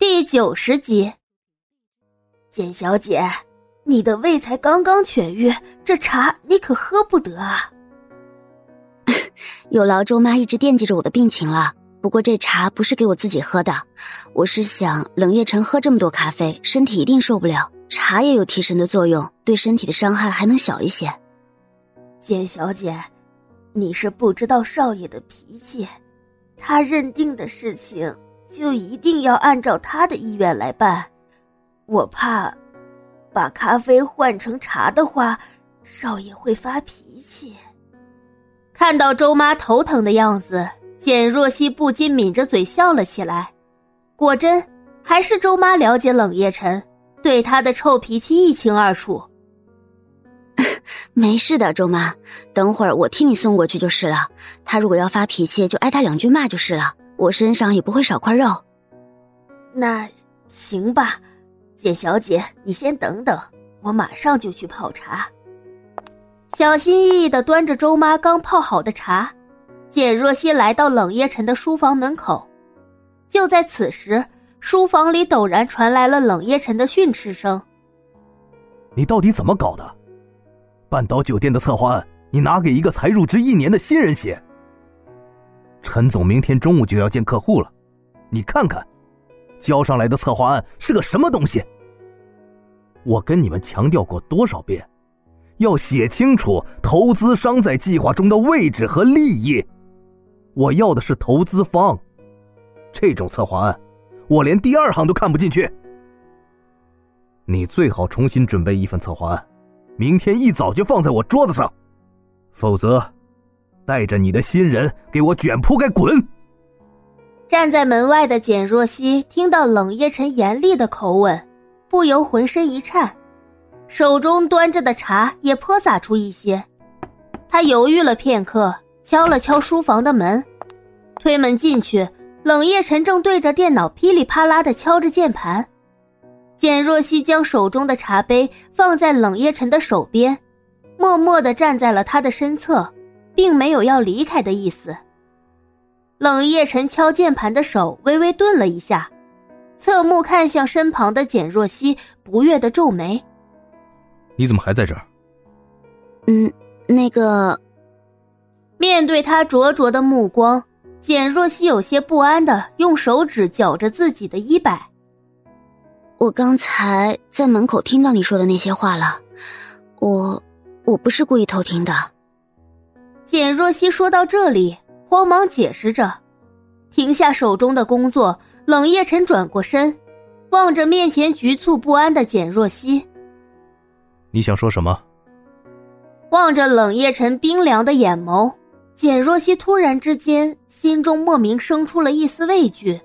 第九十集，简小姐，你的胃才刚刚痊愈，这茶你可喝不得啊！有劳周妈一直惦记着我的病情了。不过这茶不是给我自己喝的，我是想冷夜晨喝这么多咖啡，身体一定受不了。茶也有提神的作用，对身体的伤害还能小一些。简小姐，你是不知道少爷的脾气，他认定的事情。就一定要按照他的意愿来办，我怕，把咖啡换成茶的话，少爷会发脾气。看到周妈头疼的样子，简若曦不禁抿着嘴笑了起来。果真，还是周妈了解冷夜晨，对他的臭脾气一清二楚。没事的，周妈，等会儿我替你送过去就是了。他如果要发脾气，就挨他两句骂就是了。我身上也不会少块肉，那行吧，简小姐，你先等等，我马上就去泡茶。小心翼翼的端着周妈刚泡好的茶，简若曦来到冷夜晨的书房门口。就在此时，书房里陡然传来了冷夜晨的训斥声：“你到底怎么搞的？半岛酒店的策划案，你拿给一个才入职一年的新人写？”陈总明天中午就要见客户了，你看看，交上来的策划案是个什么东西？我跟你们强调过多少遍，要写清楚投资商在计划中的位置和利益。我要的是投资方，这种策划案，我连第二行都看不进去。你最好重新准备一份策划案，明天一早就放在我桌子上，否则。带着你的新人给我卷铺盖滚！站在门外的简若曦听到冷夜晨严厉的口吻，不由浑身一颤，手中端着的茶也泼洒出一些。他犹豫了片刻，敲了敲书房的门，推门进去，冷夜晨正对着电脑噼里啪啦的敲着键盘。简若曦将手中的茶杯放在冷夜晨的手边，默默的站在了他的身侧。并没有要离开的意思。冷夜晨敲键盘的手微微顿了一下，侧目看向身旁的简若曦，不悦的皱眉：“你怎么还在这儿？”“嗯，那个。”面对他灼灼的目光，简若曦有些不安的用手指绞着自己的衣摆。“我刚才在门口听到你说的那些话了，我我不是故意偷听的。”简若曦说到这里，慌忙解释着，停下手中的工作。冷夜晨转过身，望着面前局促不安的简若曦：“你想说什么？”望着冷夜晨冰凉的眼眸，简若曦突然之间心中莫名生出了一丝畏惧。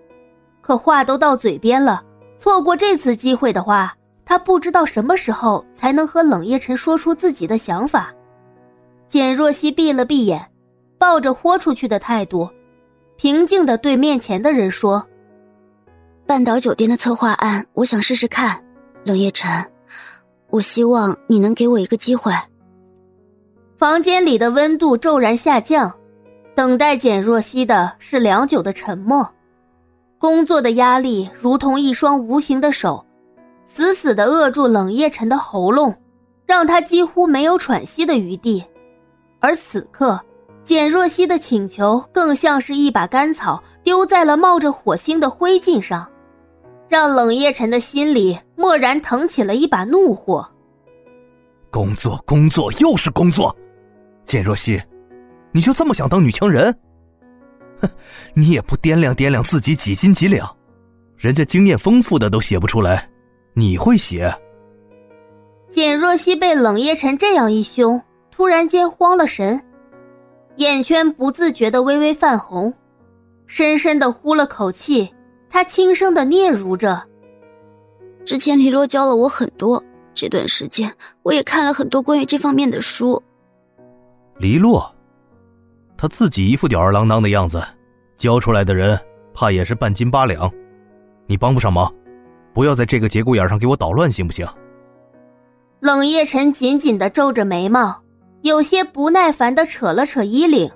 可话都到嘴边了，错过这次机会的话，她不知道什么时候才能和冷夜晨说出自己的想法。简若曦闭了闭眼，抱着豁出去的态度，平静的对面前的人说：“半岛酒店的策划案，我想试试看。冷夜晨，我希望你能给我一个机会。”房间里的温度骤然下降，等待简若曦的是良久的沉默。工作的压力如同一双无形的手，死死的扼住冷夜晨的喉咙，让他几乎没有喘息的余地。而此刻，简若曦的请求更像是一把干草丢在了冒着火星的灰烬上，让冷夜晨的心里蓦然腾起了一把怒火。工作，工作，又是工作，简若曦，你就这么想当女强人？哼，你也不掂量掂量自己几斤几两，人家经验丰富的都写不出来，你会写？简若曦被冷夜晨这样一凶。突然间慌了神，眼圈不自觉的微微泛红，深深的呼了口气，他轻声的嗫嚅着：“之前黎洛教了我很多，这段时间我也看了很多关于这方面的书。”黎洛，他自己一副吊儿郎当的样子，教出来的人怕也是半斤八两，你帮不上忙，不要在这个节骨眼上给我捣乱，行不行？冷夜晨紧紧的皱着眉毛。有些不耐烦的扯了扯衣领，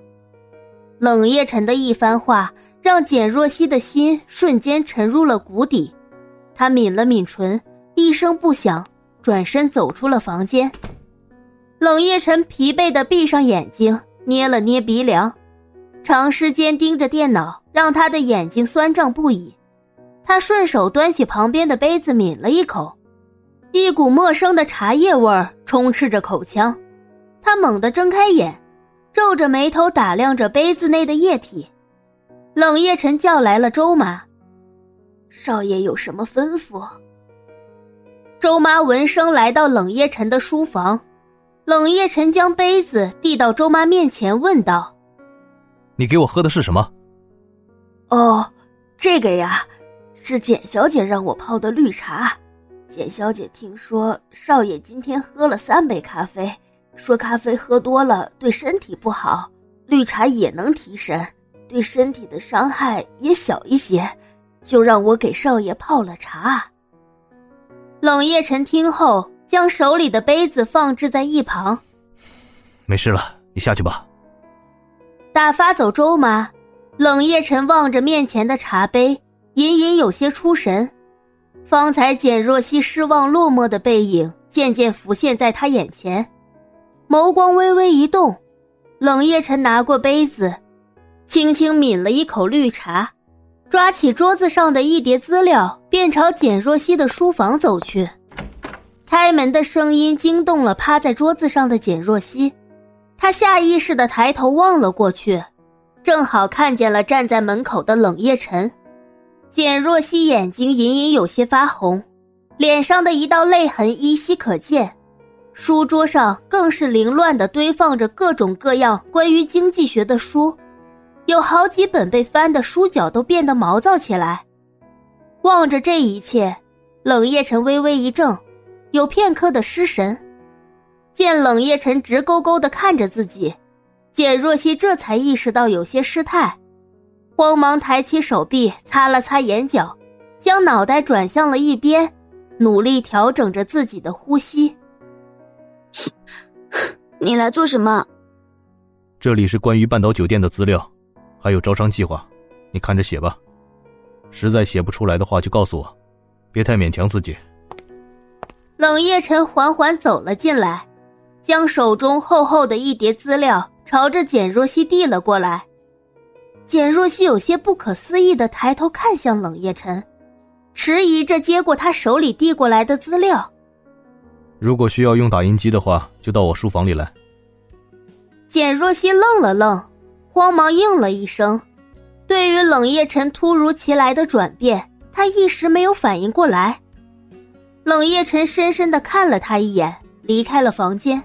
冷夜晨的一番话让简若曦的心瞬间沉入了谷底，他抿了抿唇，一声不响，转身走出了房间。冷夜晨疲惫的闭上眼睛，捏了捏鼻梁，长时间盯着电脑，让他的眼睛酸胀不已。他顺手端起旁边的杯子，抿了一口，一股陌生的茶叶味儿充斥着口腔。他猛地睁开眼，皱着眉头打量着杯子内的液体。冷夜晨叫来了周妈：“少爷有什么吩咐？”周妈闻声来到冷夜晨的书房，冷夜晨将杯子递到周妈面前，问道：“你给我喝的是什么？”“哦，这个呀，是简小姐让我泡的绿茶。简小姐听说少爷今天喝了三杯咖啡。”说咖啡喝多了对身体不好，绿茶也能提神，对身体的伤害也小一些，就让我给少爷泡了茶。冷夜晨听后，将手里的杯子放置在一旁。没事了，你下去吧。打发走周妈，冷夜晨望着面前的茶杯，隐隐有些出神。方才简若曦失望落寞的背影渐渐浮现在他眼前。眸光微微一动，冷夜晨拿过杯子，轻轻抿了一口绿茶，抓起桌子上的一叠资料，便朝简若曦的书房走去。开门的声音惊动了趴在桌子上的简若曦，她下意识的抬头望了过去，正好看见了站在门口的冷夜晨。简若曦眼睛隐隐有些发红，脸上的一道泪痕依稀可见。书桌上更是凌乱的堆放着各种各样关于经济学的书，有好几本被翻的书角都变得毛躁起来。望着这一切，冷夜晨微微一怔，有片刻的失神。见冷夜晨直勾勾的看着自己，简若曦这才意识到有些失态，慌忙抬起手臂擦了擦眼角，将脑袋转向了一边，努力调整着自己的呼吸。你来做什么？这里是关于半岛酒店的资料，还有招商计划，你看着写吧。实在写不出来的话，就告诉我，别太勉强自己。冷夜晨缓缓走了进来，将手中厚厚的一叠资料朝着简若曦递了过来。简若曦有些不可思议的抬头看向冷夜晨，迟疑着接过他手里递过来的资料。如果需要用打印机的话，就到我书房里来。简若曦愣了愣，慌忙应了一声。对于冷夜晨突如其来的转变，他一时没有反应过来。冷夜晨深深的看了他一眼，离开了房间。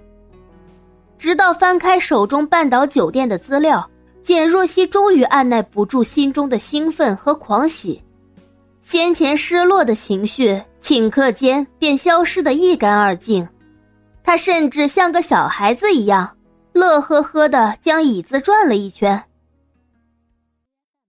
直到翻开手中半岛酒店的资料，简若曦终于按耐不住心中的兴奋和狂喜。先前失落的情绪，顷刻间便消失得一干二净。他甚至像个小孩子一样，乐呵呵的将椅子转了一圈。